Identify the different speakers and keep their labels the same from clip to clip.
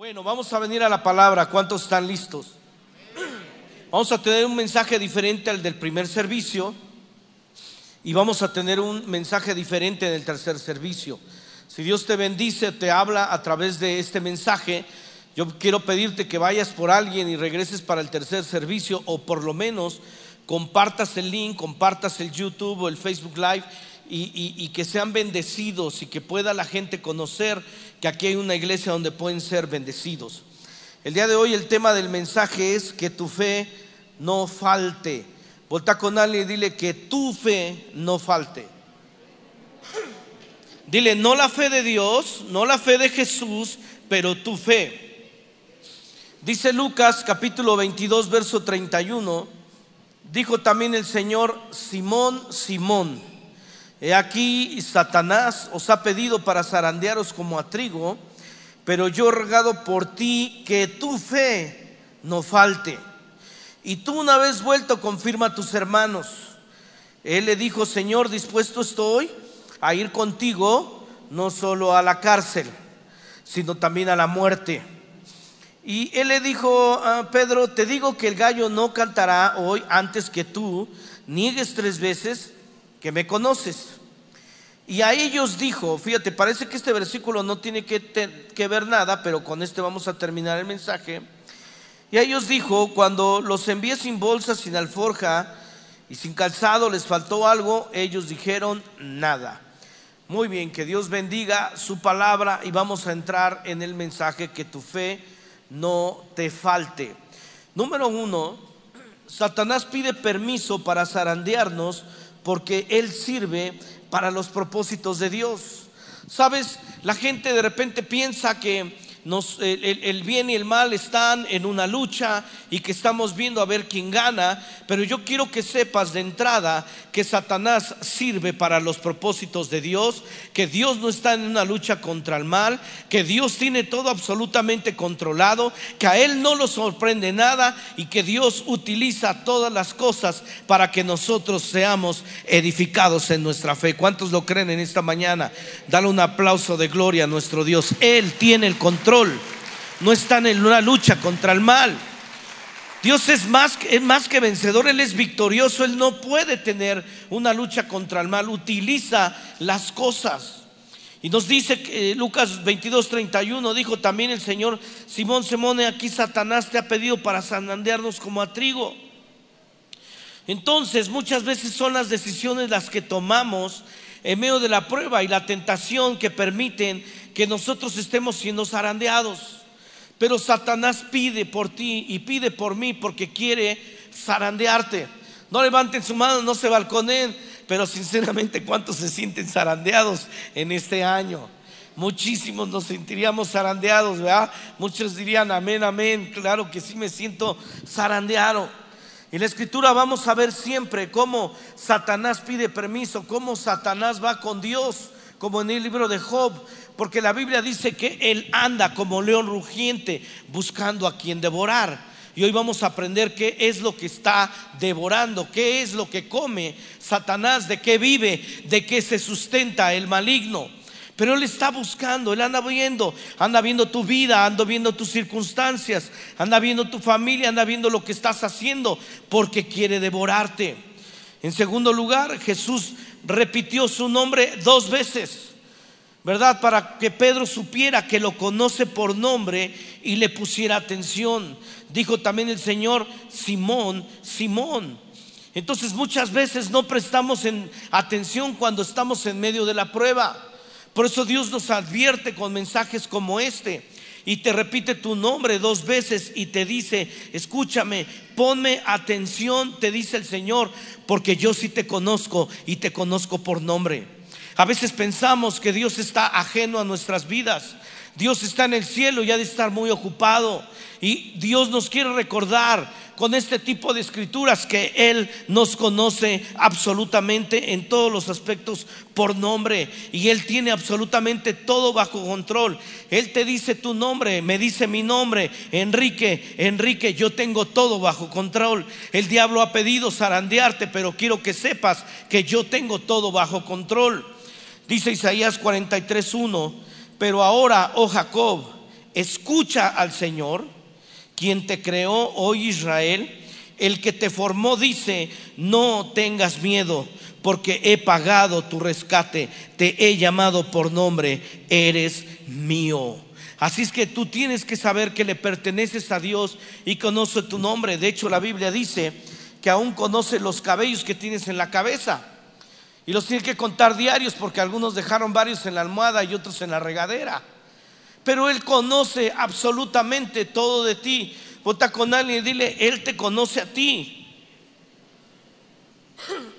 Speaker 1: Bueno, vamos a venir a la palabra. ¿Cuántos están listos? Vamos a tener un mensaje diferente al del primer servicio y vamos a tener un mensaje diferente del tercer servicio. Si Dios te bendice, te habla a través de este mensaje, yo quiero pedirte que vayas por alguien y regreses para el tercer servicio o por lo menos compartas el link, compartas el YouTube o el Facebook Live y, que sean bendecidos y que pueda la gente conocer que aquí hay una iglesia donde pueden ser bendecidos. El día de hoy el tema del mensaje es que tu fe no falte. Volta con alguien y dile que tu fe no falte. Dile, no la fe de Dios, no la fe de Jesús, pero tu fe. Dice Lucas capítulo 22, verso 31, dijo también el Señor, Simón, Simón, he aquí Satanás os ha pedido para zarandearos como a trigo, pero yo he rogado por ti que tu fe no falte. Y tú una vez vuelto confirma a tus hermanos. Él le dijo, Señor, dispuesto estoy a ir contigo, no solo a la cárcel, sino también a la muerte. Y él le dijo, a Pedro, te digo que el gallo no cantará hoy antes que tú niegues tres veces que me conoces. Y a ellos dijo, fíjate, parece que este versículo no tiene que, ver nada, pero con este vamos a terminar el mensaje. Y a ellos dijo, cuando los envié sin bolsa, sin alforja y sin calzado, les faltó algo, ellos dijeron nada. Muy bien, que Dios bendiga su palabra y vamos a entrar en el mensaje que tu fe no te falte. Número uno, Satanás pide permiso para zarandearnos porque Él sirve para los propósitos de Dios. Sabes, la gente de repente piensa que el, bien y el mal están en una lucha y que estamos viendo a ver quién gana, pero yo quiero que sepas de entrada que Satanás sirve para los propósitos de Dios, que Dios no está en una lucha contra el mal, que Dios tiene todo absolutamente controlado, que a Él no lo sorprende nada y que Dios utiliza todas las cosas para que nosotros seamos edificados en nuestra fe. ¿Cuántos lo creen en esta mañana? Dale un aplauso de gloria a nuestro Dios. Él tiene el control no están en una lucha contra el mal. Dios es más, es más que vencedor, Él es victorioso, Él no puede tener una lucha contra el mal, utiliza las cosas. Y nos dice que eh, Lucas 22, 31, dijo también el Señor, Simón, Simón, aquí Satanás te ha pedido para sanandearnos como a trigo. Entonces muchas veces son las decisiones las que tomamos en medio de la prueba y la tentación que permiten que nosotros estemos siendo zarandeados. Pero Satanás pide por ti y pide por mí porque quiere zarandearte. No levanten su mano, no se balconen, pero sinceramente, ¿cuántos se sienten zarandeados en este año? Muchísimos nos sentiríamos zarandeados, ¿verdad? Muchos dirían amén, amén. Claro que sí me siento zarandeado. En la escritura vamos a ver siempre cómo Satanás pide permiso, cómo Satanás va con Dios, como en el libro de Job, porque la Biblia dice que él anda como león rugiente buscando a quien devorar. Y hoy vamos a aprender qué es lo que está devorando, qué es lo que come Satanás, de qué vive, de qué se sustenta el maligno. Pero Él está buscando, Él anda viendo, anda viendo tu vida, anda viendo tus circunstancias, anda viendo tu familia, anda viendo lo que estás haciendo, porque quiere devorarte. En segundo lugar, Jesús repitió su nombre dos veces, ¿verdad? Para que Pedro supiera que lo conoce por nombre y le pusiera atención. Dijo también el Señor, Simón, Simón. Entonces muchas veces no prestamos atención cuando estamos en medio de la prueba. Por eso Dios nos advierte con mensajes como este y te repite tu nombre dos veces y te dice, escúchame, ponme atención, te dice el Señor, porque yo sí te conozco y te conozco por nombre. A veces pensamos que Dios está ajeno a nuestras vidas. Dios está en el cielo y ha de estar muy ocupado. Y Dios nos quiere recordar con este tipo de escrituras que Él nos conoce absolutamente en todos los aspectos por nombre y Él tiene absolutamente todo bajo control. Él te dice tu nombre, me dice mi nombre, Enrique, Enrique, yo tengo todo bajo control. El diablo ha pedido zarandearte, pero quiero que sepas que yo tengo todo bajo control. Dice Isaías 43.1, pero ahora, oh Jacob, escucha al Señor, quien te creó hoy Israel, el que te formó dice, no tengas miedo, porque he pagado tu rescate, te he llamado por nombre, eres mío. Así es que tú tienes que saber que le perteneces a Dios y conoce tu nombre. De hecho, la Biblia dice que aún conoce los cabellos que tienes en la cabeza. Y los tiene que contar diarios porque algunos dejaron varios en la almohada y otros en la regadera. Pero Él conoce absolutamente todo de ti. Vota con alguien y dile, Él te conoce a ti.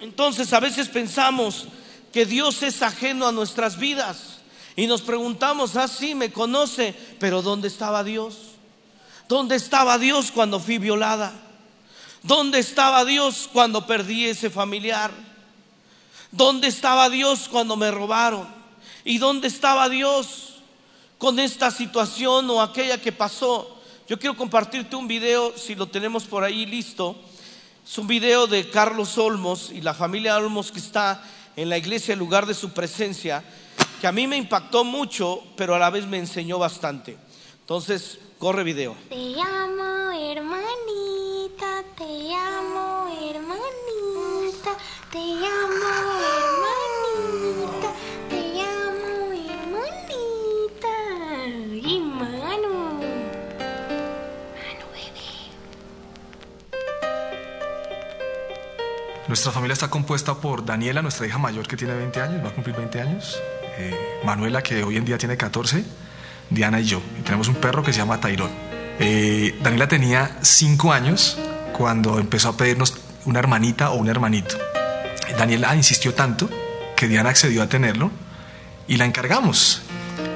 Speaker 1: Entonces a veces pensamos que Dios es ajeno a nuestras vidas y nos preguntamos, ah, sí, me conoce, pero ¿dónde estaba Dios? ¿Dónde estaba Dios cuando fui violada? ¿Dónde estaba Dios cuando perdí ese familiar? ¿Dónde estaba Dios cuando me robaron? ¿Y dónde estaba Dios con esta situación o aquella que pasó? Yo quiero compartirte un video, si lo tenemos por ahí listo. Es un video de Carlos Olmos y la familia Olmos que está en la iglesia, en lugar de su presencia, que a mí me impactó mucho, pero a la vez me enseñó bastante. Entonces, corre video.
Speaker 2: Te amo, hermanita, te amo, hermanita, te amo, hermanita, te amo, hermanita. Y Manu. Manu, bebé.
Speaker 3: Nuestra familia está compuesta por Daniela, nuestra hija mayor que tiene 20 años, va a cumplir 20 años, eh, Manuela que hoy en día tiene 14, Diana y yo. Y tenemos un perro que se llama Tairón. Eh, Daniela tenía 5 años cuando empezó a pedirnos una hermanita o un hermanito. Daniela insistió tanto que Diana accedió a tenerlo y la encargamos.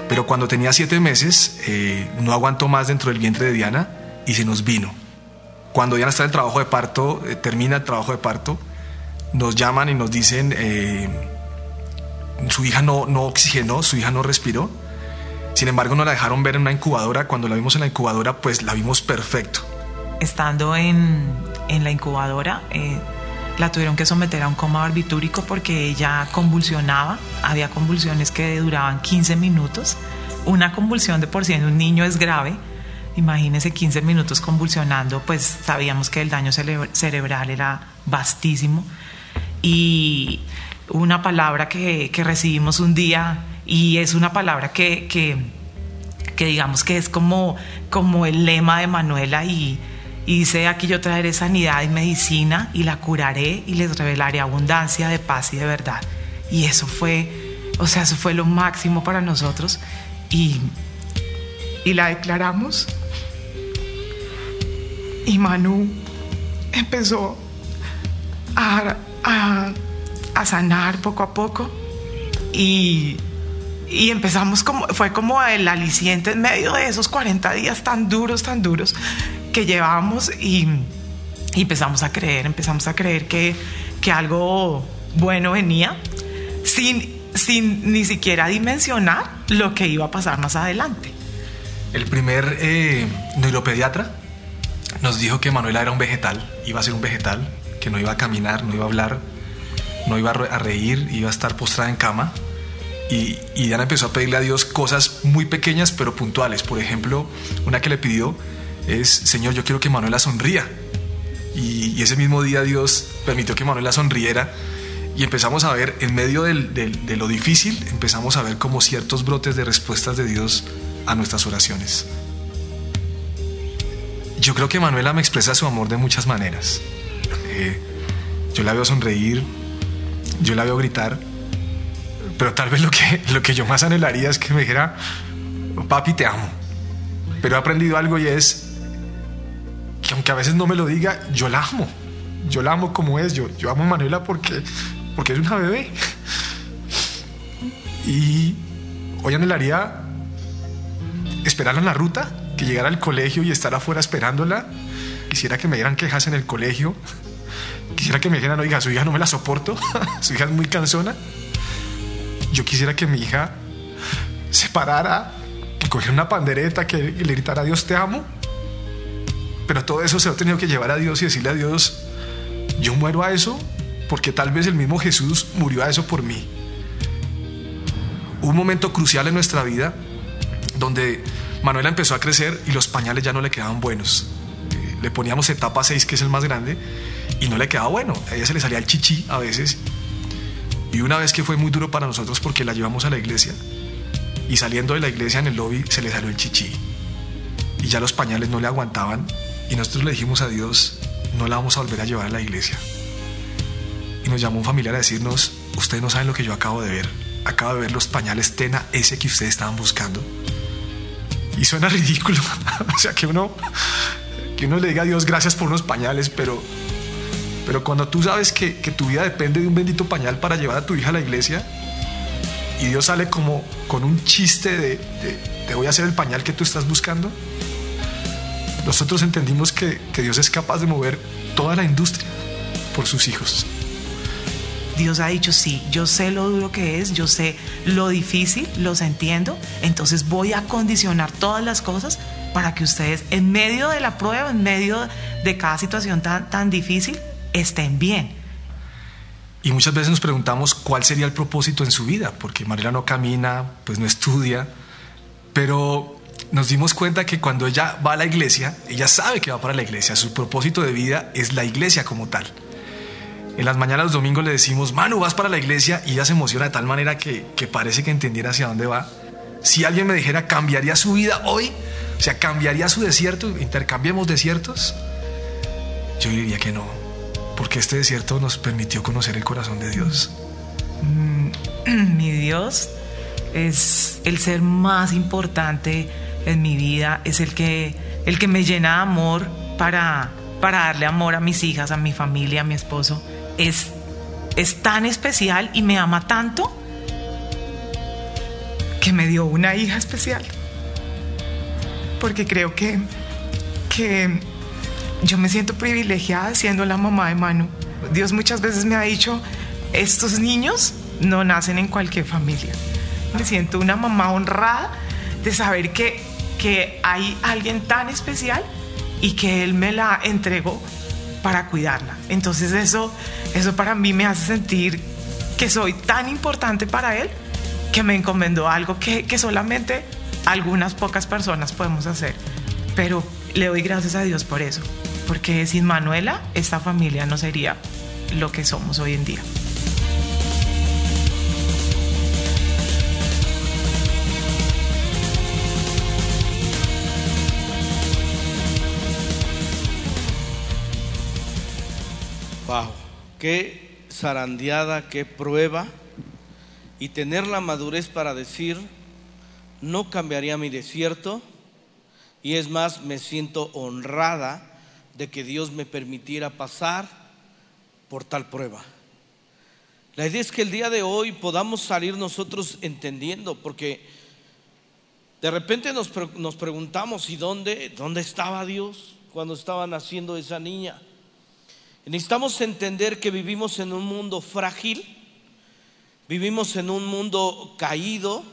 Speaker 3: Pero cuando tenía 7 meses eh, no aguantó más dentro del vientre de Diana y se nos vino. Cuando Diana está en el trabajo de parto, eh, termina el trabajo de parto, nos llaman y nos dicen, eh, su hija no, no oxigenó, su hija no respiró. Sin embargo, nos la dejaron ver en una incubadora. Cuando la vimos en la incubadora, pues la vimos perfecto.
Speaker 4: estando en, en la incubadora, eh, la tuvieron que someter a un coma barbitúrico porque ella convulsionaba. Había convulsiones que duraban 15 minutos. Una convulsión de por sí en un niño es grave. Imagínense 15 minutos convulsionando, pues sabíamos que el daño cere- cerebral era vastísimo. Y una palabra que, que recibimos un día, y es una palabra que, que, que digamos que es como, como el lema de Manuela y, y dice aquí yo traeré sanidad y medicina y la curaré y les revelaré abundancia de paz y de verdad. Y eso fue, o sea, eso fue lo máximo para nosotros y, y la declaramos. Y Manu empezó a, a, a sanar poco a poco y, y empezamos como, fue como el aliciente en medio de esos 40 días tan duros, tan duros que llevábamos y, y empezamos a creer, empezamos a creer que, que algo bueno venía sin, sin ni siquiera dimensionar lo que iba a pasar más adelante.
Speaker 3: El primer eh, neuropediatra nos dijo que Manuela era un vegetal, iba a ser un vegetal, que no iba a caminar, no iba a hablar, no iba a reír, iba a estar postrada en cama. Y, y Diana empezó a pedirle a Dios cosas muy pequeñas pero puntuales. Por ejemplo, una que le pidió es, Señor, yo quiero que Manuela sonría. Y, ese mismo día Dios permitió que Manuela sonriera. Y empezamos a ver, en medio de lo difícil, empezamos a ver como ciertos brotes de respuestas de Dios a nuestras oraciones. Yo creo que Manuela me expresa su amor de muchas maneras. Eh, yo la veo sonreír, yo la veo gritar, pero tal vez lo que, lo que yo más anhelaría es que me dijera, papi, te amo. Pero he aprendido algo y es que aunque a veces no me lo diga, yo la amo. Yo la amo como es. Yo, yo amo a Manuela porque, porque es una bebé. Y hoy anhelaría esperarla en la ruta, que llegara al colegio y estar afuera esperándola. Quisiera que me dieran quejas en el colegio. Quisiera que me dijeran, oiga, su hija no me la soporto, su hija es muy cansona. Yo quisiera que mi hija se parara, que cogiera una pandereta, que le gritara Dios te amo. Pero todo eso se he tenido que llevar a Dios y decirle a Dios, yo muero a eso porque tal vez el mismo Jesús murió a eso por mí. Hubo un momento crucial en nuestra vida donde Manuela empezó a crecer y los pañales ya no le quedaban buenos. Eh, le poníamos etapa 6, que es el más grande, y no le quedaba bueno. A ella se le salía el chichi a veces. Y una vez que fue muy duro para nosotros porque la llevamos a la iglesia, y saliendo de la iglesia en el lobby se le salió el chichi. Y ya los pañales no le aguantaban, y nosotros le dijimos a Dios, no la vamos a volver a llevar a la iglesia. Y nos llamó un familiar a decirnos, ustedes no saben lo que yo acabo de ver. Acabo de ver los pañales Tena, ese que ustedes estaban buscando. Y suena ridículo. o sea, que uno, que uno le diga a Dios gracias por unos pañales, pero, pero cuando tú sabes que, tu vida depende de un bendito pañal para llevar a tu hija a la iglesia, y Dios sale como con un chiste de, te voy a hacer el pañal que tú estás buscando, nosotros entendimos que, que Dios es capaz de mover toda la industria por sus hijos.
Speaker 4: Dios ha dicho, sí, yo sé lo duro que es, yo sé lo difícil, los entiendo, entonces voy a condicionar todas las cosas para que ustedes en medio de la prueba, en medio de cada situación tan, tan difícil, estén bien.
Speaker 3: Y muchas veces nos preguntamos cuál sería el propósito en su vida, porque Mariela no camina, pues no estudia, pero nos dimos cuenta que cuando ella va a la iglesia, ella sabe que va para la iglesia, su propósito de vida es la iglesia como tal. En las mañanas los domingos le decimos, Manu, vas para la iglesia y ella se emociona de tal manera que, que parece que entendiera hacia dónde va. Si alguien me dijera, ¿cambiaría su vida hoy? O sea, ¿cambiaría su desierto? ¿Intercambiemos desiertos? Yo diría que no, porque este desierto nos permitió conocer el corazón de Dios.
Speaker 4: Mi Dios es el ser más importante en mi vida, es el que, el que me llena de amor para, para darle amor a mis hijas, a mi familia, a mi esposo es, es tan especial y me ama tanto que me dio una hija especial. Porque creo que, que yo me siento privilegiada siendo la mamá de Manu. Dios muchas veces me ha dicho, estos niños no nacen en cualquier familia. Me siento una mamá honrada de saber que, hay alguien tan especial y que Él me la entregó para cuidarla. Entonces eso, eso para mí me hace sentir que soy tan importante para Él que me encomendó algo que, que solamente algunas pocas personas podemos hacer. Pero le doy gracias a Dios por eso, porque sin Manuela esta familia no sería lo que somos hoy en día.
Speaker 1: Wow, qué zarandeada, qué prueba. Y tener la madurez para decir, no cambiaría mi desierto. Y es más, me siento honrada de que Dios me permitiera pasar por tal prueba. La idea es que el día de hoy podamos salir nosotros entendiendo, porque de repente nos, nos preguntamos, ¿y dónde, dónde estaba Dios cuando estaba naciendo esa niña? Necesitamos entender que vivimos en un mundo frágil, vivimos en un mundo caído,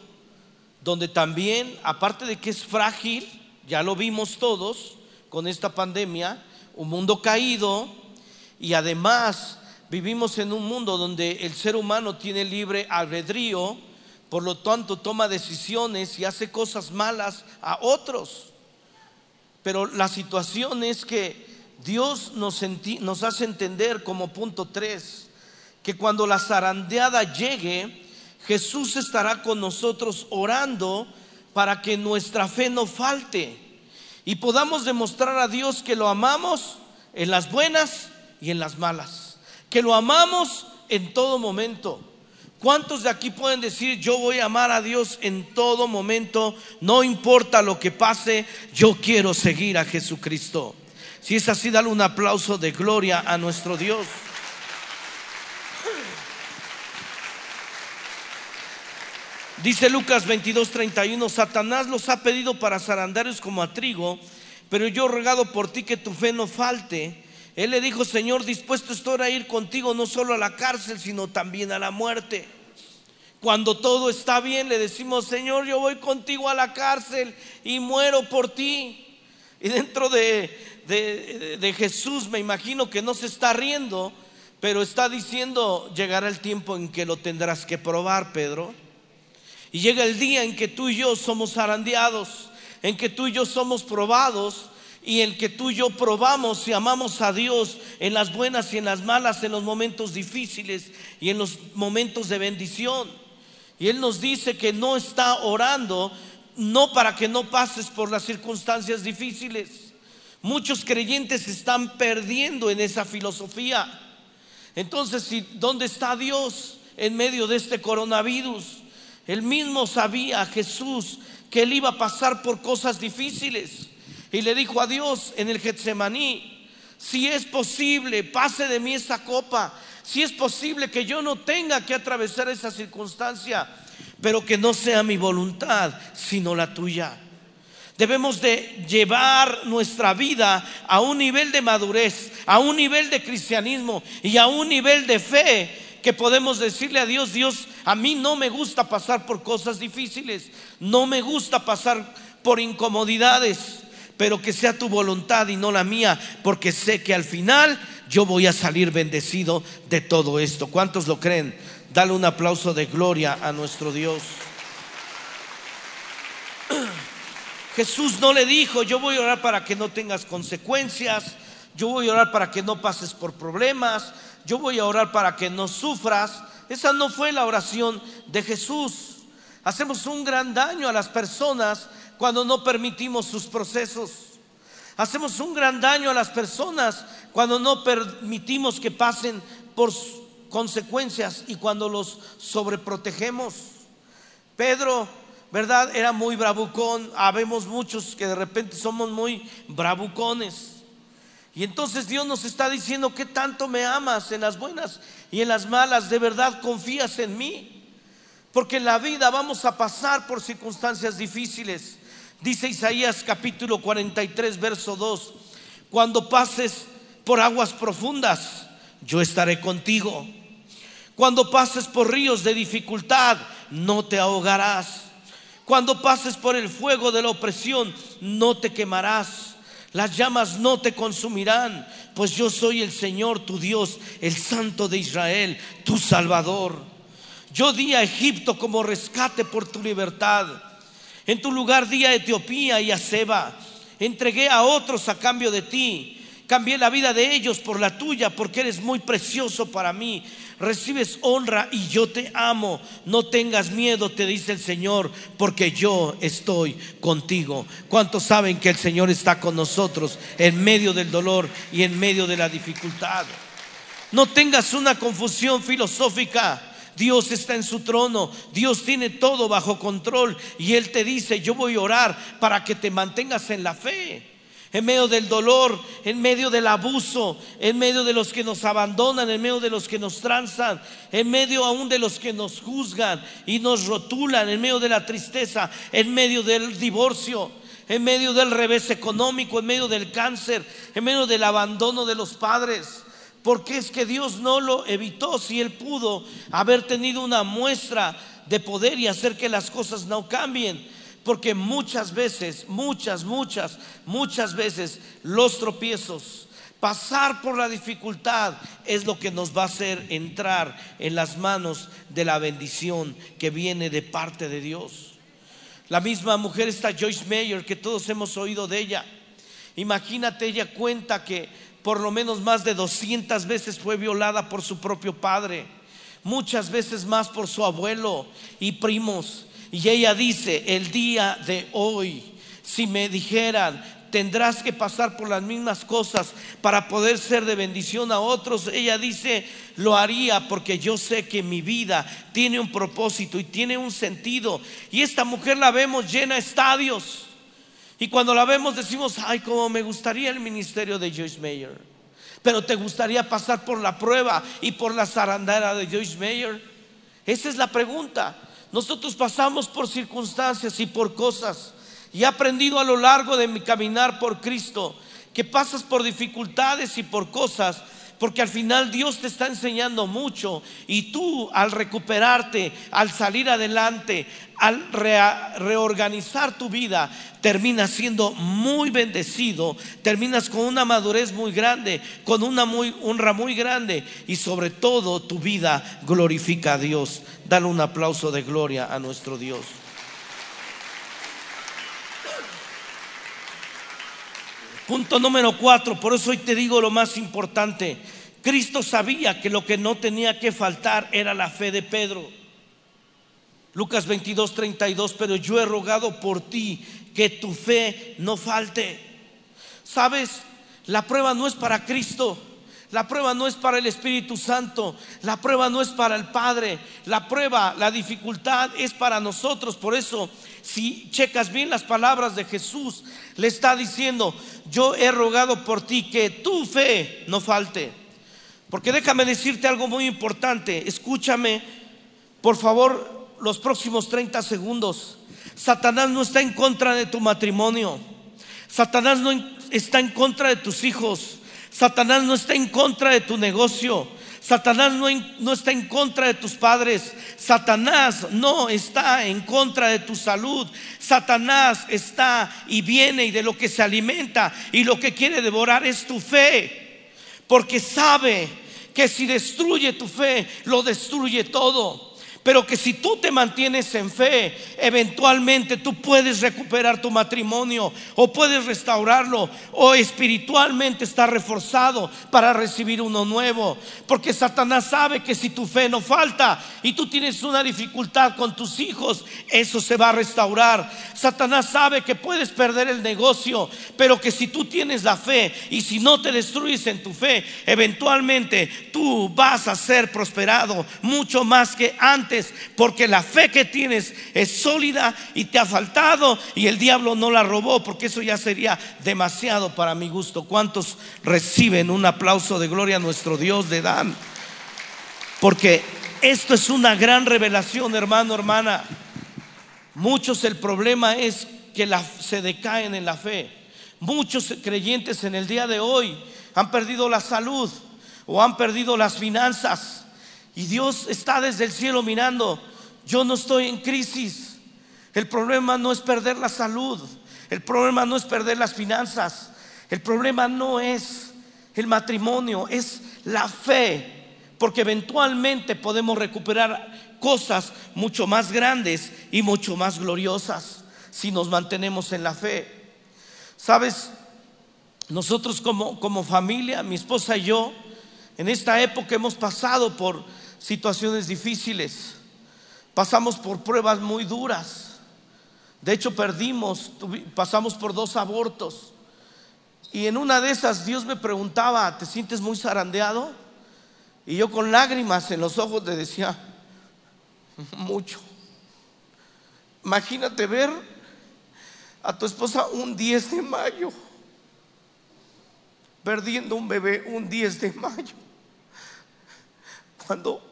Speaker 1: donde también, aparte de que es frágil, ya lo vimos todos con esta pandemia, un mundo caído y además vivimos en un mundo donde el ser humano tiene libre albedrío, por lo tanto toma decisiones y hace cosas malas a otros. Pero la situación es que Dios nos, nos hace entender como punto 3 que cuando la zarandeada llegue, Jesús estará con nosotros orando para que nuestra fe no falte y podamos demostrar a Dios que lo amamos en las buenas y en las malas, que lo amamos en todo momento. ¿Cuántos de aquí pueden decir, yo voy a amar a Dios en todo momento, no importa lo que pase, yo quiero seguir a Jesucristo? Si es así, dale un aplauso de gloria a nuestro Dios. Dice Lucas 22, 31, Satanás los ha pedido para zarandarios como a trigo, pero yo he rogado por ti que tu fe no falte. Él le dijo, Señor, dispuesto estoy a ir contigo no solo a la cárcel, sino también a la muerte. Cuando todo está bien, le decimos, Señor, yo voy contigo a la cárcel y muero por ti. Y dentro de, de, Jesús me imagino que no se está riendo, pero está diciendo, llegará el tiempo en que lo tendrás que probar, Pedro. Y llega el día en que tú y yo somos zarandeados. en que tú y yo somos probados y en que tú y yo probamos y amamos a Dios en las buenas y en las malas, en los momentos difíciles y en los momentos de bendición. Y Él nos dice que no está orando, no para que no pases por las circunstancias difíciles. Muchos creyentes están perdiendo en esa filosofía. Entonces, ¿dónde está Dios en medio de este coronavirus? Él mismo sabía, Jesús, que él iba a pasar por cosas difíciles. Y le dijo a Dios en el Getsemaní, si es posible, pase de mí esa copa. Si es posible que yo no tenga que atravesar esa circunstancia, pero que no sea mi voluntad, sino la tuya. Debemos de llevar nuestra vida a un nivel de madurez, a un nivel de cristianismo y a un nivel de fe que podemos decirle a Dios, Dios, a mí no me gusta pasar por cosas difíciles, no me gusta pasar por incomodidades, pero que sea tu voluntad y no la mía, porque sé que al final yo voy a salir bendecido de todo esto. ¿Cuántos lo creen? Dale un aplauso de gloria a nuestro Dios. Jesús no le dijo, yo voy a orar para que no tengas consecuencias, yo voy a orar para que no pases por problemas, yo voy a orar para que no sufras. Esa no fue la oración de Jesús. Hacemos un gran daño a las personas cuando no permitimos sus procesos. Hacemos un gran daño a las personas cuando no permitimos que pasen por consecuencias y cuando los sobreprotegemos. Pedro ¿verdad? Era muy bravucón. Habemos muchos que de repente somos muy bravucones. Y entonces Dios nos está diciendo que tanto me amas en las buenas y en las malas. De verdad confías en mí. Porque en la vida vamos a pasar por circunstancias difíciles. Dice Isaías capítulo 43, verso 2. Cuando pases por aguas profundas, yo estaré contigo. Cuando pases por ríos de dificultad, no te ahogarás. Cuando pases por el fuego de la opresión, no te quemarás. Las llamas no te consumirán, pues yo soy el Señor tu Dios, el Santo de Israel, tu Salvador. Yo di a Egipto como rescate por tu libertad. En tu lugar di a Etiopía y a Seba. Entregué a otros a cambio de ti. Cambié la vida de ellos por la tuya porque eres muy precioso para mí recibes honra y yo te amo. No tengas miedo, te dice el Señor, porque yo estoy contigo. ¿Cuántos saben que el Señor está con nosotros en medio del dolor y en medio de la dificultad? No tengas una confusión filosófica. Dios está en su trono, Dios tiene todo bajo control y Él te dice, yo voy a orar para que te mantengas en la fe en medio del dolor, en medio del abuso, en medio de los que nos abandonan, en medio de los que nos tranzan, en medio aún de los que nos juzgan y nos rotulan, en medio de la tristeza, en medio del divorcio, en medio del revés económico, en medio del cáncer, en medio del abandono de los padres. Porque es que Dios no lo evitó si Él pudo haber tenido una muestra de poder y hacer que las cosas no cambien. Porque muchas veces, muchas, muchas, muchas veces los tropiezos, pasar por la dificultad es lo que nos va a hacer entrar en las manos de la bendición que viene de parte de Dios. La misma mujer está Joyce Mayer, que todos hemos oído de ella. Imagínate, ella cuenta que por lo menos más de 200 veces fue violada por su propio padre, muchas veces más por su abuelo y primos. Y ella dice, el día de hoy, si me dijeran, tendrás que pasar por las mismas cosas para poder ser de bendición a otros. Ella dice, lo haría porque yo sé que mi vida tiene un propósito y tiene un sentido. Y esta mujer la vemos llena estadios. Y cuando la vemos decimos, ay, como me gustaría el ministerio de Joyce Mayer. Pero te gustaría pasar por la prueba y por la zarandera de Joyce Mayer. Esa es la pregunta. Nosotros pasamos por circunstancias y por cosas. Y he aprendido a lo largo de mi caminar por Cristo que pasas por dificultades y por cosas porque al final Dios te está enseñando mucho y tú al recuperarte, al salir adelante, al reorganizar tu vida, terminas siendo muy bendecido, terminas con una madurez muy grande, con una muy, honra muy grande y sobre todo tu vida glorifica a Dios. Dale un aplauso de gloria a nuestro Dios. Punto número cuatro, por eso hoy te digo lo más importante. Cristo sabía que lo que no tenía que faltar era la fe de Pedro. Lucas 22, 32, pero yo he rogado por ti que tu fe no falte. ¿Sabes? La prueba no es para Cristo. La prueba no es para el Espíritu Santo, la prueba no es para el Padre, la prueba, la dificultad es para nosotros. Por eso, si checas bien las palabras de Jesús, le está diciendo, yo he rogado por ti que tu fe no falte. Porque déjame decirte algo muy importante, escúchame, por favor, los próximos 30 segundos. Satanás no está en contra de tu matrimonio. Satanás no está en contra de tus hijos. Satanás no está en contra de tu negocio. Satanás no, no, está en contra de tus padres. Satanás no está en contra de tu salud. Satanás está y viene y de lo que se alimenta y lo que quiere devorar es tu fe. Porque sabe que si destruye tu fe, lo destruye todo. Pero que si tú te mantienes en fe, eventualmente tú puedes recuperar tu matrimonio o puedes restaurarlo o espiritualmente estar reforzado para recibir uno nuevo. Porque Satanás sabe que si tu fe no falta y tú tienes una dificultad con tus hijos, eso se va a restaurar. Satanás sabe que puedes perder el negocio, pero que si tú tienes la fe y si no te destruyes en tu fe, eventualmente tú vas a ser prosperado mucho más que antes porque la fe que tienes es sólida y te ha faltado y el diablo no la robó, porque eso ya sería demasiado para mi gusto. ¿Cuántos reciben un aplauso de gloria a nuestro Dios de Dan? Porque esto es una gran revelación, hermano, hermana. Muchos el problema es que se decaen en la fe. Muchos creyentes en el día de hoy han perdido la salud o han perdido las finanzas y Dios está desde el cielo mirando. Yo no estoy en crisis. El problema no es perder la salud. El problema no es perder las finanzas. El problema no es el matrimonio, es la fe. Porque eventualmente podemos recuperar cosas mucho más grandes y mucho más gloriosas si nos mantenemos en la fe. Sabes, nosotros como, como familia, mi esposa y yo, en esta época hemos pasado por situaciones difíciles, pasamos por pruebas muy duras. De hecho, perdimos, pasamos por dos abortos. Y en una de esas Dios me preguntaba, ¿te sientes muy zarandeado? Y yo con lágrimas en los ojos le decía, mucho. Imagínate ver a tu esposa un 10 de mayo, perdiendo un bebé un 10 de mayo. Cuando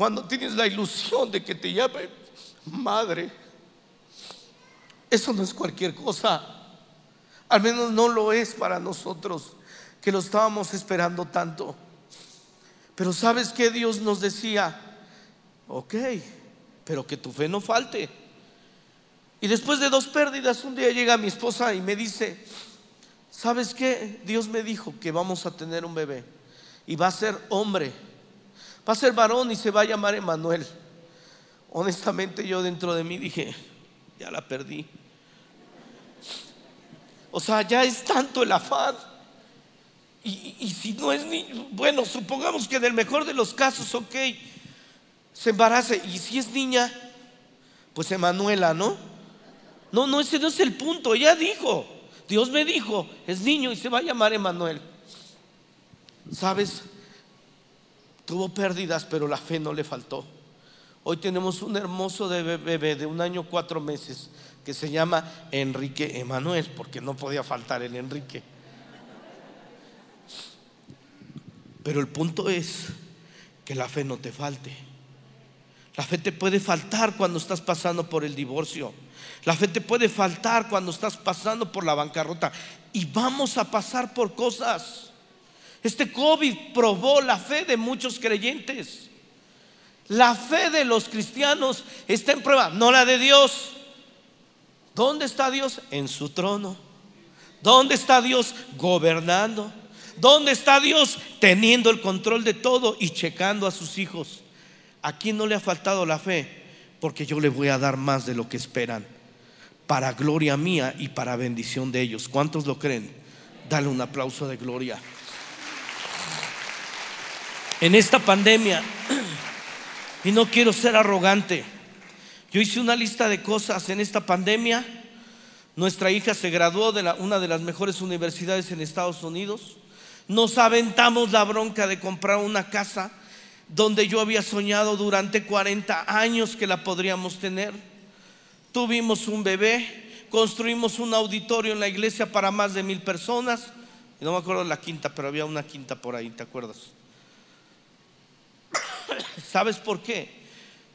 Speaker 1: cuando tienes la ilusión de que te llame madre, eso no es cualquier cosa. Al menos no lo es para nosotros, que lo estábamos esperando tanto. Pero ¿sabes que Dios nos decía? Ok, pero que tu fe no falte. Y después de dos pérdidas, un día llega mi esposa y me dice, ¿sabes qué? Dios me dijo que vamos a tener un bebé y va a ser hombre va a ser varón y se va a llamar Emanuel. Honestamente yo dentro de mí dije, ya la perdí. O sea, ya es tanto el afán. Y, si no es niño, bueno, supongamos que en el mejor de los casos, ok, se embarace. Y si es niña, pues Emanuela, ¿no? No, no, ese no es el punto. Ya dijo, Dios me dijo, es niño y se va a llamar Emanuel. ¿Sabes? Tuvo pérdidas, pero la fe no le faltó. Hoy tenemos un hermoso bebé de un año cuatro meses que se llama Enrique Emanuel, porque no podía faltar el Enrique. Pero el punto es que la fe no te falte. La fe te puede faltar cuando estás pasando por el divorcio. La fe te puede faltar cuando estás pasando por la bancarrota. Y vamos a pasar por cosas. Este COVID probó la fe de muchos creyentes. La fe de los cristianos está en prueba, no la de Dios. ¿Dónde está Dios? En su trono. ¿Dónde está Dios? Gobernando. ¿Dónde está Dios? Teniendo el control de todo y checando a sus hijos. ¿A quién no le ha faltado la fe? Porque yo le voy a dar más de lo que esperan. Para gloria mía y para bendición de ellos. ¿Cuántos lo creen? Dale un aplauso de gloria. En esta pandemia, y no quiero ser arrogante, yo hice una lista de cosas en esta pandemia. Nuestra hija se graduó de una de las mejores universidades en Estados Unidos. Nos aventamos la bronca de comprar una casa donde yo había soñado durante 40 años que la podríamos tener. Tuvimos un bebé, construimos un auditorio en la iglesia para más de mil personas. No me acuerdo la quinta, pero había una quinta por ahí, ¿te acuerdas? ¿Sabes por qué?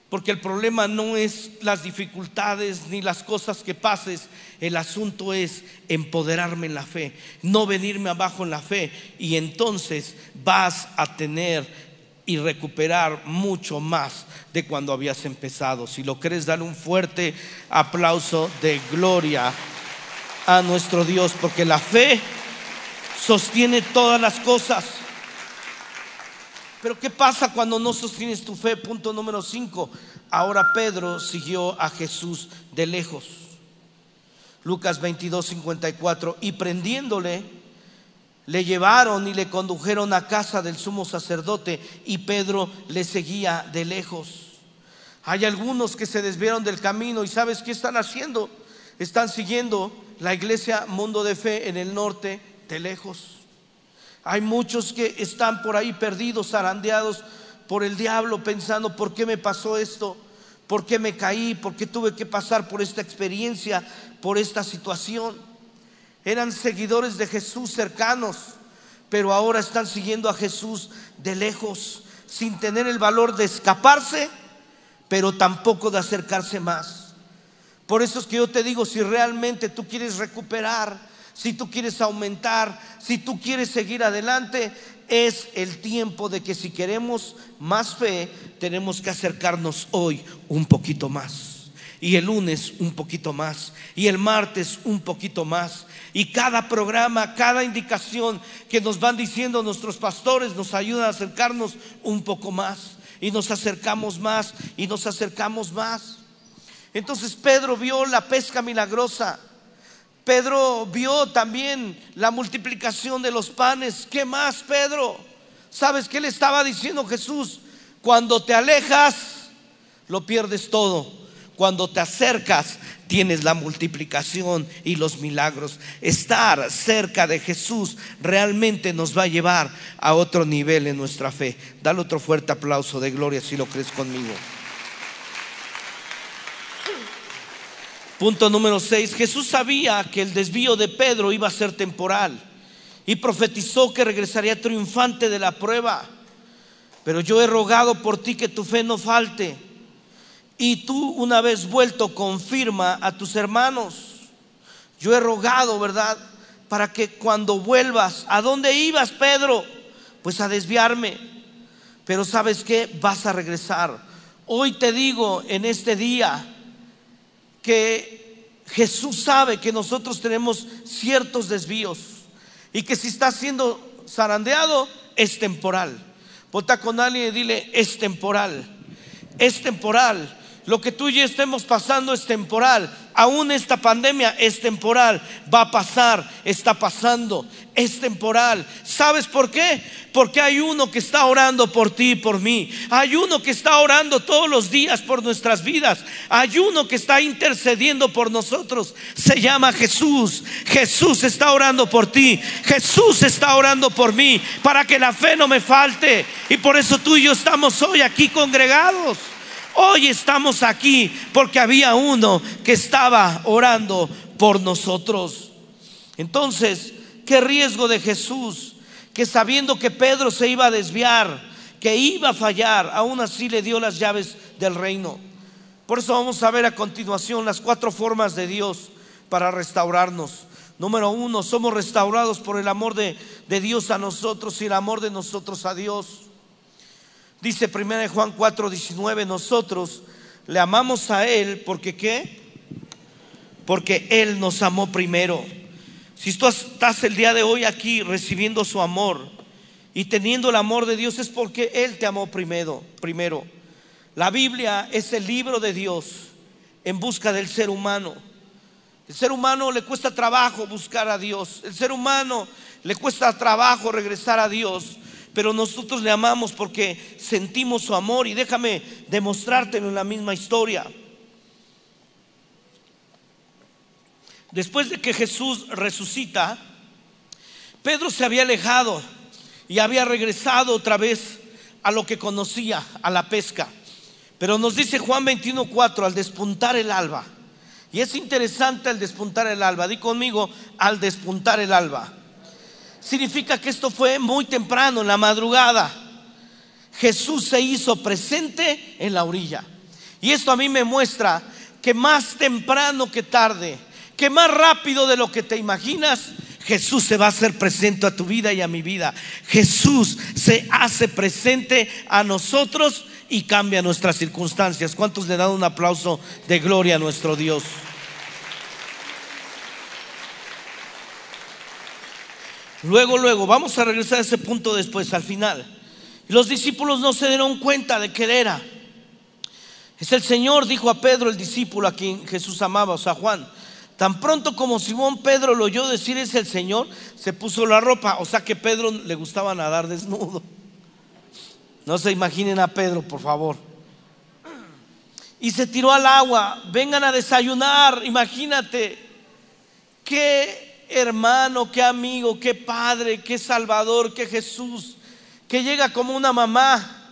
Speaker 1: Porque el problema no es las dificultades ni las cosas que pases, el asunto es empoderarme en la fe, no venirme abajo en la fe y entonces vas a tener y recuperar mucho más de cuando habías empezado. Si lo crees, dale un fuerte aplauso de gloria a nuestro Dios, porque la fe sostiene todas las cosas. Pero ¿qué pasa cuando no sostienes tu fe? Punto número 5. Ahora Pedro siguió a Jesús de lejos. Lucas 22, 54. Y prendiéndole, le llevaron y le condujeron a casa del sumo sacerdote y Pedro le seguía de lejos. Hay algunos que se desviaron del camino y ¿sabes qué están haciendo? Están siguiendo la iglesia Mundo de Fe en el norte de lejos. Hay muchos que están por ahí perdidos, zarandeados por el diablo, pensando, ¿por qué me pasó esto? ¿Por qué me caí? ¿Por qué tuve que pasar por esta experiencia, por esta situación? Eran seguidores de Jesús cercanos, pero ahora están siguiendo a Jesús de lejos, sin tener el valor de escaparse, pero tampoco de acercarse más. Por eso es que yo te digo, si realmente tú quieres recuperar, si tú quieres aumentar, si tú quieres seguir adelante, es el tiempo de que si queremos más fe, tenemos que acercarnos hoy un poquito más. Y el lunes un poquito más. Y el martes un poquito más. Y cada programa, cada indicación que nos van diciendo nuestros pastores nos ayuda a acercarnos un poco más. Y nos acercamos más y nos acercamos más. Entonces Pedro vio la pesca milagrosa. Pedro vio también la multiplicación de los panes. ¿Qué más, Pedro? ¿Sabes qué le estaba diciendo Jesús? Cuando te alejas, lo pierdes todo. Cuando te acercas, tienes la multiplicación y los milagros. Estar cerca de Jesús realmente nos va a llevar a otro nivel en nuestra fe. Dale otro fuerte aplauso de gloria si lo crees conmigo. Punto número 6. Jesús sabía que el desvío de Pedro iba a ser temporal y profetizó que regresaría triunfante de la prueba. Pero yo he rogado por ti que tu fe no falte. Y tú una vez vuelto confirma a tus hermanos. Yo he rogado, ¿verdad? Para que cuando vuelvas, ¿a dónde ibas, Pedro? Pues a desviarme. Pero sabes qué? Vas a regresar. Hoy te digo en este día, que Jesús sabe que nosotros tenemos ciertos desvíos y que si está siendo zarandeado es temporal. Vota con alguien y dile, es temporal, es temporal. Lo que tú y yo estemos pasando es temporal. Aún esta pandemia es temporal. Va a pasar, está pasando, es temporal. ¿Sabes por qué? Porque hay uno que está orando por ti y por mí. Hay uno que está orando todos los días por nuestras vidas. Hay uno que está intercediendo por nosotros. Se llama Jesús. Jesús está orando por ti. Jesús está orando por mí para que la fe no me falte. Y por eso tú y yo estamos hoy aquí congregados. Hoy estamos aquí porque había uno que estaba orando por nosotros. Entonces, qué riesgo de Jesús, que sabiendo que Pedro se iba a desviar, que iba a fallar, aún así le dio las llaves del reino. Por eso vamos a ver a continuación las cuatro formas de Dios para restaurarnos. Número uno, somos restaurados por el amor de, de Dios a nosotros y el amor de nosotros a Dios. Dice 1 Juan 4, 19, nosotros le amamos a Él porque qué? Porque Él nos amó primero. Si tú estás el día de hoy aquí recibiendo su amor y teniendo el amor de Dios es porque Él te amó primero. primero. La Biblia es el libro de Dios en busca del ser humano. El ser humano le cuesta trabajo buscar a Dios. El ser humano le cuesta trabajo regresar a Dios. Pero nosotros le amamos porque sentimos su amor. Y déjame demostrártelo en la misma historia. Después de que Jesús resucita, Pedro se había alejado y había regresado otra vez a lo que conocía, a la pesca. Pero nos dice Juan 21:4, al despuntar el alba. Y es interesante al despuntar el alba. Di conmigo, al despuntar el alba. Significa que esto fue muy temprano, en la madrugada. Jesús se hizo presente en la orilla. Y esto a mí me muestra que más temprano que tarde, que más rápido de lo que te imaginas, Jesús se va a hacer presente a tu vida y a mi vida. Jesús se hace presente a nosotros y cambia nuestras circunstancias. ¿Cuántos le dan un aplauso de gloria a nuestro Dios? Luego, luego, vamos a regresar a ese punto después, al final. Los discípulos no se dieron cuenta de que era. Es el Señor, dijo a Pedro, el discípulo a quien Jesús amaba, o sea, Juan. Tan pronto como Simón Pedro lo oyó decir es el Señor, se puso la ropa. O sea que Pedro le gustaba nadar desnudo. No se imaginen a Pedro, por favor. Y se tiró al agua. Vengan a desayunar. Imagínate. Qué hermano, qué amigo, qué padre, qué salvador, qué Jesús. Que llega como una mamá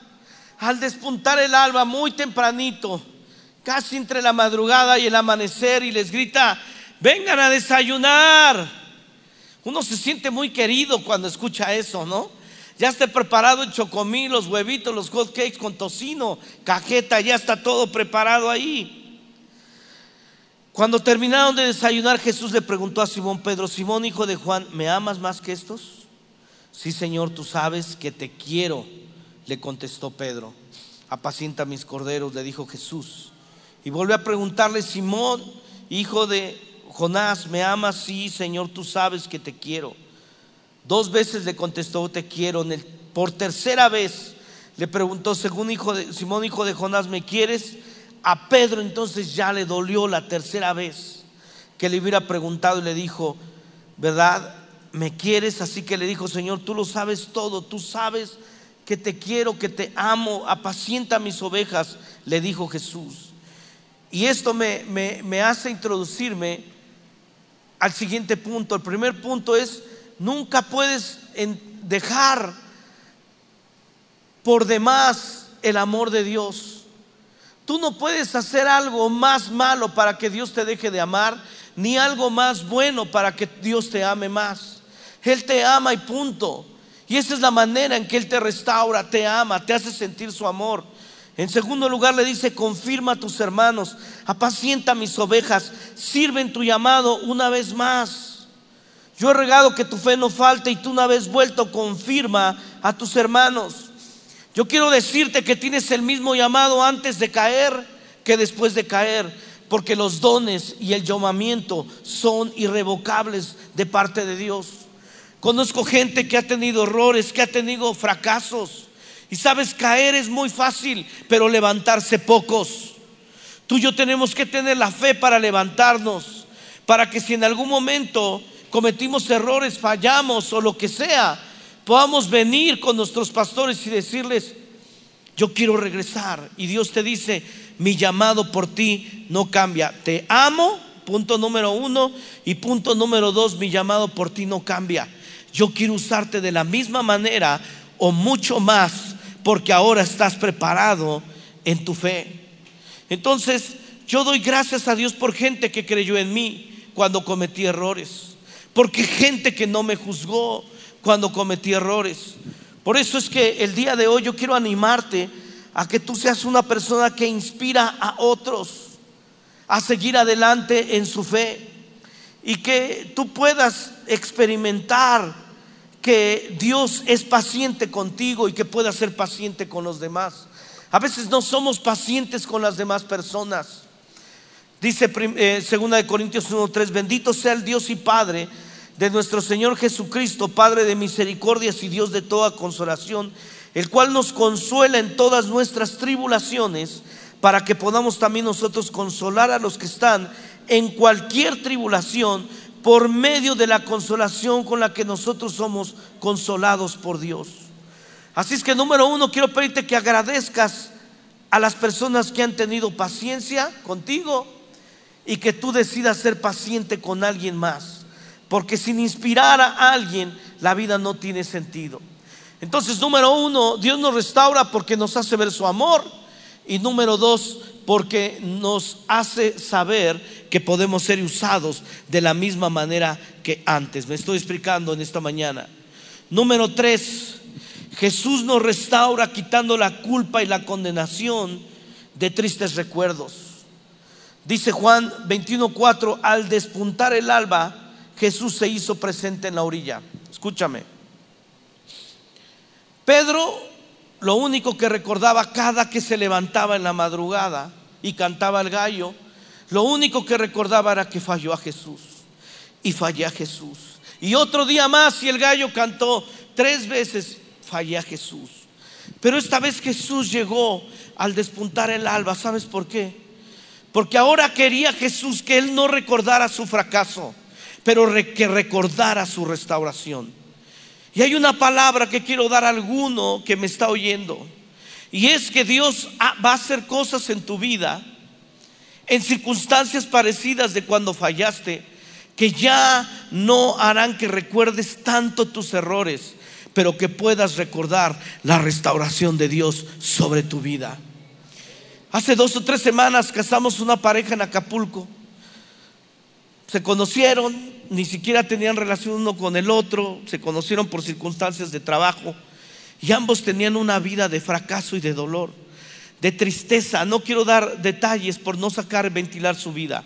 Speaker 1: al despuntar el alba muy tempranito casi entre la madrugada y el amanecer y les grita, vengan a desayunar. Uno se siente muy querido cuando escucha eso, ¿no? Ya está preparado el chocomil, los huevitos, los hot cakes con tocino, cajeta, ya está todo preparado ahí. Cuando terminaron de desayunar, Jesús le preguntó a Simón Pedro, Simón hijo de Juan, ¿me amas más que estos? Sí, Señor, tú sabes que te quiero, le contestó Pedro. Apacienta mis corderos, le dijo Jesús. Y volvió a preguntarle, Simón, hijo de Jonás, ¿me amas? Sí, Señor, tú sabes que te quiero. Dos veces le contestó, te quiero. Por tercera vez le preguntó, según hijo de, Simón, hijo de Jonás, ¿me quieres? A Pedro entonces ya le dolió la tercera vez que le hubiera preguntado y le dijo, ¿verdad? ¿Me quieres? Así que le dijo, Señor, tú lo sabes todo, tú sabes que te quiero, que te amo, apacienta mis ovejas, le dijo Jesús. Y esto me, me, hace introducirme al siguiente punto. El primer punto es, nunca puedes dejar por demás el amor de Dios. Tú no puedes hacer algo más malo para que Dios te deje de amar, ni algo más bueno para que Dios te ame más. Él te ama y punto. Y esa es la manera en que Él te restaura, te ama, te hace sentir su amor. En segundo lugar le dice, confirma a tus hermanos, apacienta mis ovejas, sirve en tu llamado una vez más. Yo he regado que tu fe no falte y tú una vez vuelto confirma a tus hermanos. Yo quiero decirte que tienes el mismo llamado antes de caer que después de caer, porque los dones y el llamamiento son irrevocables de parte de Dios. Conozco gente que ha tenido errores, que ha tenido fracasos y sabes, caer es muy fácil, pero levantarse pocos. Tú y yo tenemos que tener la fe para levantarnos, para que si en algún momento cometimos errores, fallamos o lo que sea, podamos venir con nuestros pastores y decirles, yo quiero regresar. Y Dios te dice, mi llamado por ti no cambia. Te amo, punto número uno. Y punto número dos, mi llamado por ti no cambia. Yo quiero usarte de la misma manera o mucho más porque ahora estás preparado en tu fe. Entonces, yo doy gracias a Dios por gente que creyó en mí cuando cometí errores, porque gente que no me juzgó cuando cometí errores. Por eso es que el día de hoy yo quiero animarte a que tú seas una persona que inspira a otros a seguir adelante en su fe y que tú puedas experimentar que Dios es paciente contigo y que pueda ser paciente con los demás. A veces no somos pacientes con las demás personas. Dice eh, segunda de Corintios 1:3, bendito sea el Dios y Padre de nuestro Señor Jesucristo, Padre de misericordias y Dios de toda consolación, el cual nos consuela en todas nuestras tribulaciones, para que podamos también nosotros consolar a los que están en cualquier tribulación por medio de la consolación con la que nosotros somos consolados por Dios. Así es que número uno, quiero pedirte que agradezcas a las personas que han tenido paciencia contigo y que tú decidas ser paciente con alguien más. Porque sin inspirar a alguien, la vida no tiene sentido. Entonces, número uno, Dios nos restaura porque nos hace ver su amor. Y número dos, porque nos hace saber que podemos ser usados de la misma manera que antes. Me estoy explicando en esta mañana. Número tres, Jesús nos restaura quitando la culpa y la condenación de tristes recuerdos. Dice Juan 21:4, al despuntar el alba, Jesús se hizo presente en la orilla. Escúchame. Pedro lo único que recordaba cada que se levantaba en la madrugada y cantaba el gallo, lo único que recordaba era que falló a Jesús y fallé a Jesús. Y otro día más y el gallo cantó tres veces fallé a Jesús. Pero esta vez Jesús llegó al despuntar el alba. ¿Sabes por qué? Porque ahora quería Jesús que él no recordara su fracaso, pero que recordara su restauración. Y hay una palabra que quiero dar a alguno que me está oyendo. Y es que Dios va a hacer cosas en tu vida, en circunstancias parecidas de cuando fallaste, que ya no harán que recuerdes tanto tus errores, pero que puedas recordar la restauración de Dios sobre tu vida. Hace dos o tres semanas casamos una pareja en Acapulco. Se conocieron, ni siquiera tenían relación uno con el otro, se conocieron por circunstancias de trabajo y ambos tenían una vida de fracaso y de dolor, de tristeza. No quiero dar detalles por no sacar, ventilar su vida,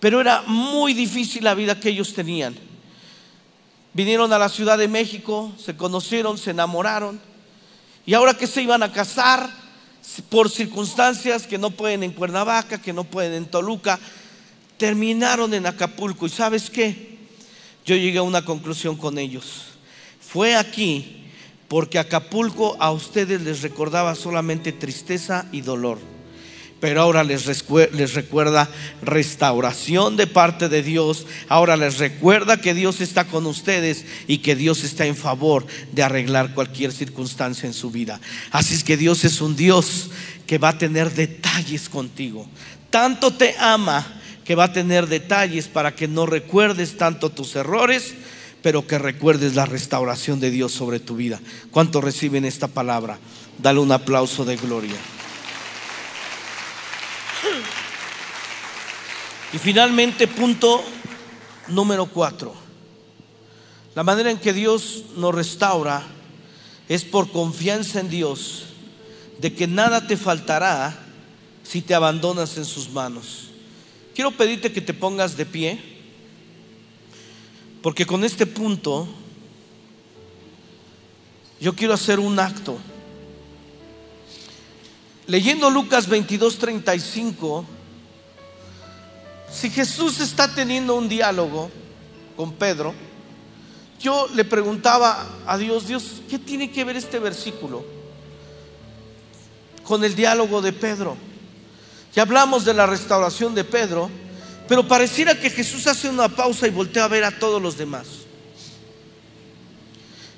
Speaker 1: pero era muy difícil la vida que ellos tenían. Vinieron a la Ciudad de México, se conocieron, se enamoraron. Y ahora que se iban a casar, por circunstancias que no pueden en Cuernavaca, que no pueden en Toluca, terminaron en Acapulco. ¿Y sabes qué? Yo llegué a una conclusión con ellos. Fue aquí porque Acapulco a ustedes les recordaba solamente tristeza y dolor pero ahora les, recuerda restauración de parte de Dios, ahora les recuerda que Dios está con ustedes y que Dios está en favor de arreglar cualquier circunstancia en su vida. Así es que Dios es un Dios que va a tener detalles contigo. Tanto te ama que va a tener detalles para que no recuerdes tanto tus errores, pero que recuerdes la restauración de Dios sobre tu vida. ¿Cuánto reciben esta palabra? Dale un aplauso de gloria. Y finalmente, punto número cuatro. La manera en que Dios nos restaura es por confianza en Dios, de que nada te faltará si te abandonas en sus manos. Quiero pedirte que te pongas de pie, porque con este punto yo quiero hacer un acto. Leyendo Lucas 22, 35, si Jesús está teniendo un diálogo con Pedro, yo le preguntaba a Dios, Dios, ¿qué tiene que ver este versículo con el diálogo de Pedro? Ya hablamos de la restauración de Pedro, pero pareciera que Jesús hace una pausa y voltea a ver a todos los demás.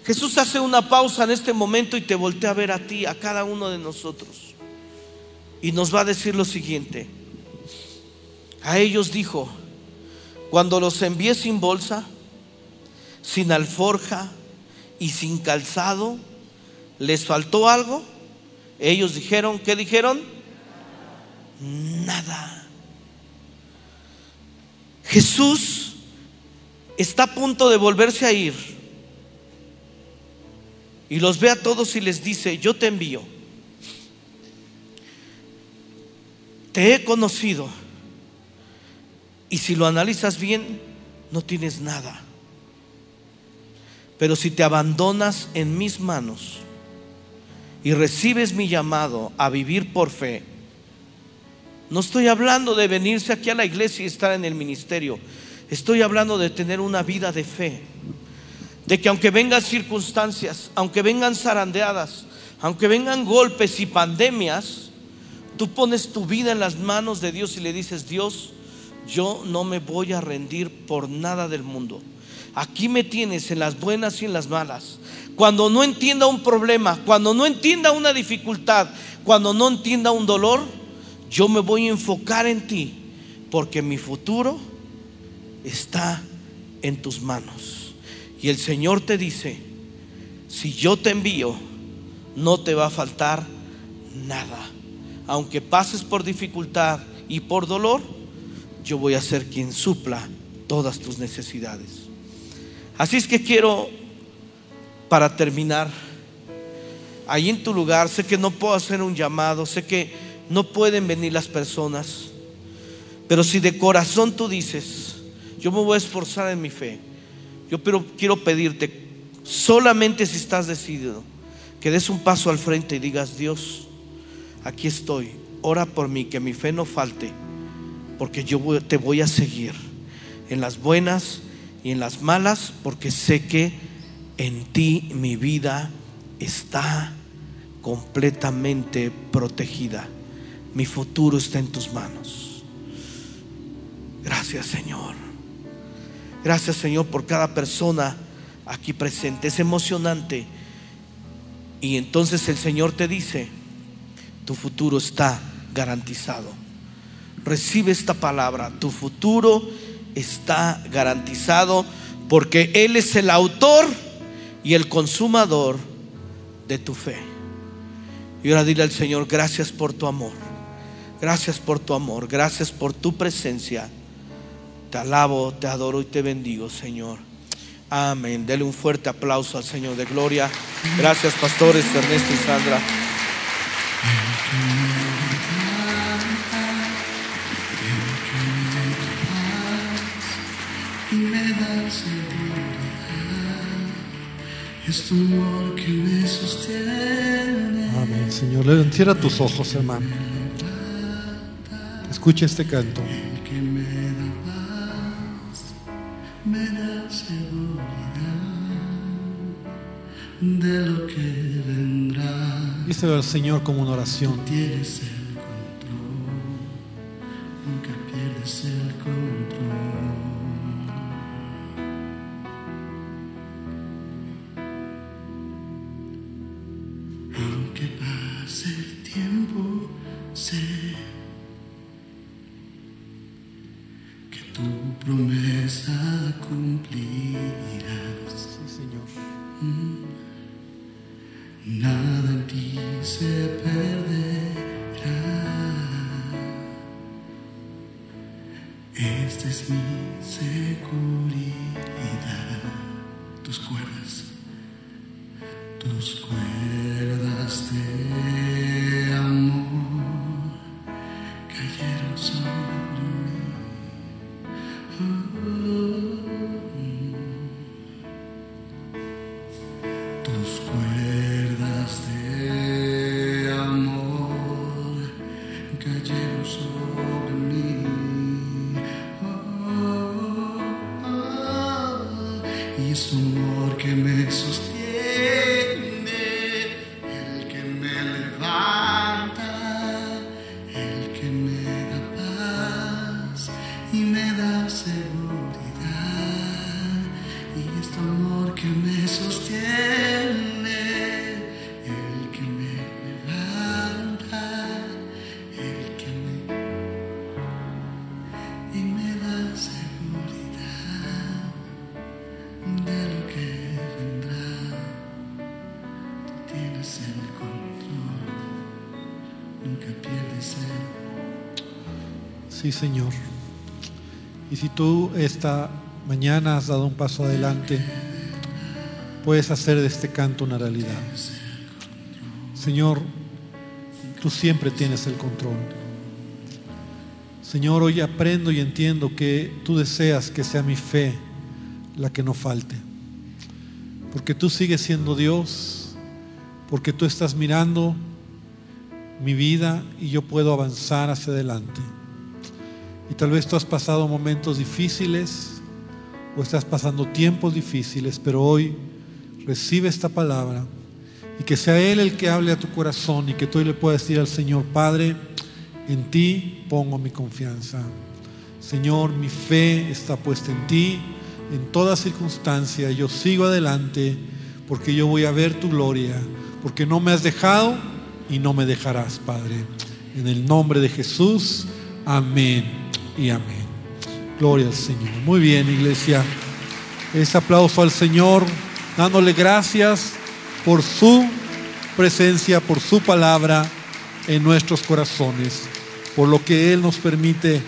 Speaker 1: Jesús hace una pausa en este momento y te voltea a ver a ti, a cada uno de nosotros. Y nos va a decir lo siguiente. A ellos dijo, cuando los envié sin bolsa, sin alforja y sin calzado, ¿les faltó algo? Ellos dijeron, ¿qué dijeron? Nada. Jesús está a punto de volverse a ir y los ve a todos y les dice, yo te envío. Te he conocido y si lo analizas bien, no tienes nada. Pero si te abandonas en mis manos y recibes mi llamado a vivir por fe, no estoy hablando de venirse aquí a la iglesia y estar en el ministerio. Estoy hablando de tener una vida de fe. De que aunque vengan circunstancias, aunque vengan zarandeadas, aunque vengan golpes y pandemias, tú pones tu vida en las manos de Dios y le dices, Dios, yo no me voy a rendir por nada del mundo. Aquí me tienes en las buenas y en las malas. Cuando no entienda un problema, cuando no entienda una dificultad, cuando no entienda un dolor, yo me voy a enfocar en ti, porque mi futuro está en tus manos. Y el Señor te dice, si yo te envío, no te va a faltar nada. Aunque pases por dificultad y por dolor, yo voy a ser quien supla todas tus necesidades. Así es que quiero, para terminar, ahí en tu lugar, sé que no puedo hacer un llamado, sé que no pueden venir las personas, pero si de corazón tú dices, yo me voy a esforzar en mi fe, yo pero quiero pedirte, solamente si estás decidido, que des un paso al frente y digas, Dios, aquí estoy, ora por mí, que mi fe no falte, porque yo te voy a seguir en las buenas y en las malas, porque sé que en ti mi vida está completamente protegida. Mi futuro está en tus manos. Gracias Señor. Gracias Señor por cada persona aquí presente. Es emocionante. Y entonces el Señor te dice, tu futuro está garantizado. Recibe esta palabra, tu futuro está garantizado porque Él es el autor y el consumador de tu fe. Y ahora dile al Señor, gracias por tu amor, gracias por tu amor, gracias por tu presencia. Te alabo, te adoro y te bendigo, Señor. Amén. Dele un fuerte aplauso al Señor de gloria. Gracias, pastores Ernesto y Sandra.
Speaker 5: y me da seguridad. Es tu amor que me sostiene.
Speaker 6: Amén, Señor. Le tus ojos, hermano. Escucha este canto.
Speaker 5: El que me da paz, me da seguridad de lo que vendrá.
Speaker 6: Díselo al Señor como una oración.
Speaker 5: Tienes tu promesa cumplirás.
Speaker 6: Sí, Señor.
Speaker 5: Nada en ti se perderá. Esta es mi seguridad. Tus cuerdas, tus cuerdas nunca
Speaker 6: Sí, Señor. Y si tú esta mañana has dado un paso adelante, puedes hacer de este canto una realidad. Señor, tú siempre tienes el control. Señor, hoy aprendo y entiendo que tú deseas que sea mi fe la que no falte. Porque tú sigues siendo Dios, porque tú estás mirando mi vida y yo puedo avanzar hacia adelante. Y tal vez tú has pasado momentos difíciles o estás pasando tiempos difíciles, pero hoy recibe esta palabra y que sea Él el que hable a tu corazón y que tú le puedas decir al Señor, Padre, en ti pongo mi confianza. Señor, mi fe está puesta en ti en toda circunstancia. Yo sigo adelante porque yo voy a ver tu gloria, porque no me has dejado y no me dejarás, Padre. En el nombre de Jesús, amén y amén. Gloria al Señor. Muy bien, iglesia. Ese aplauso al Señor, dándole gracias por su presencia, por su palabra en nuestros corazones, por lo que Él nos permite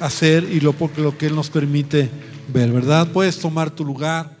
Speaker 6: hacer y lo, por lo que Él nos permite ver, ¿verdad? Puedes tomar tu lugar.